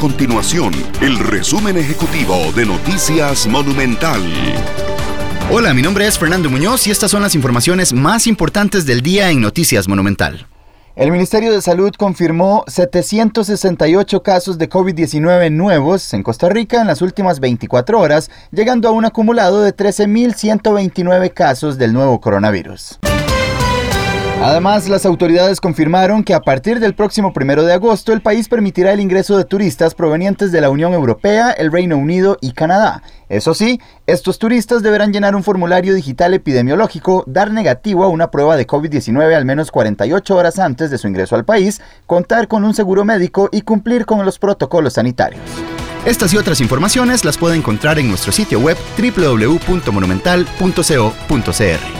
continuación el resumen ejecutivo de Noticias Monumental. Hola, mi nombre es Fernando Muñoz y estas son las informaciones más importantes del día en Noticias Monumental. El Ministerio de Salud confirmó 768 casos de COVID-19 nuevos en Costa Rica en las últimas 24 horas, llegando a un acumulado de 13.129 casos del nuevo coronavirus. Además, las autoridades confirmaron que a partir del próximo primero de agosto el país permitirá el ingreso de turistas provenientes de la Unión Europea, el Reino Unido y Canadá. Eso sí, estos turistas deberán llenar un formulario digital epidemiológico, dar negativo a una prueba de COVID-19 al menos 48 horas antes de su ingreso al país, contar con un seguro médico y cumplir con los protocolos sanitarios. Estas y otras informaciones las puede encontrar en nuestro sitio web www.monumental.co.cr.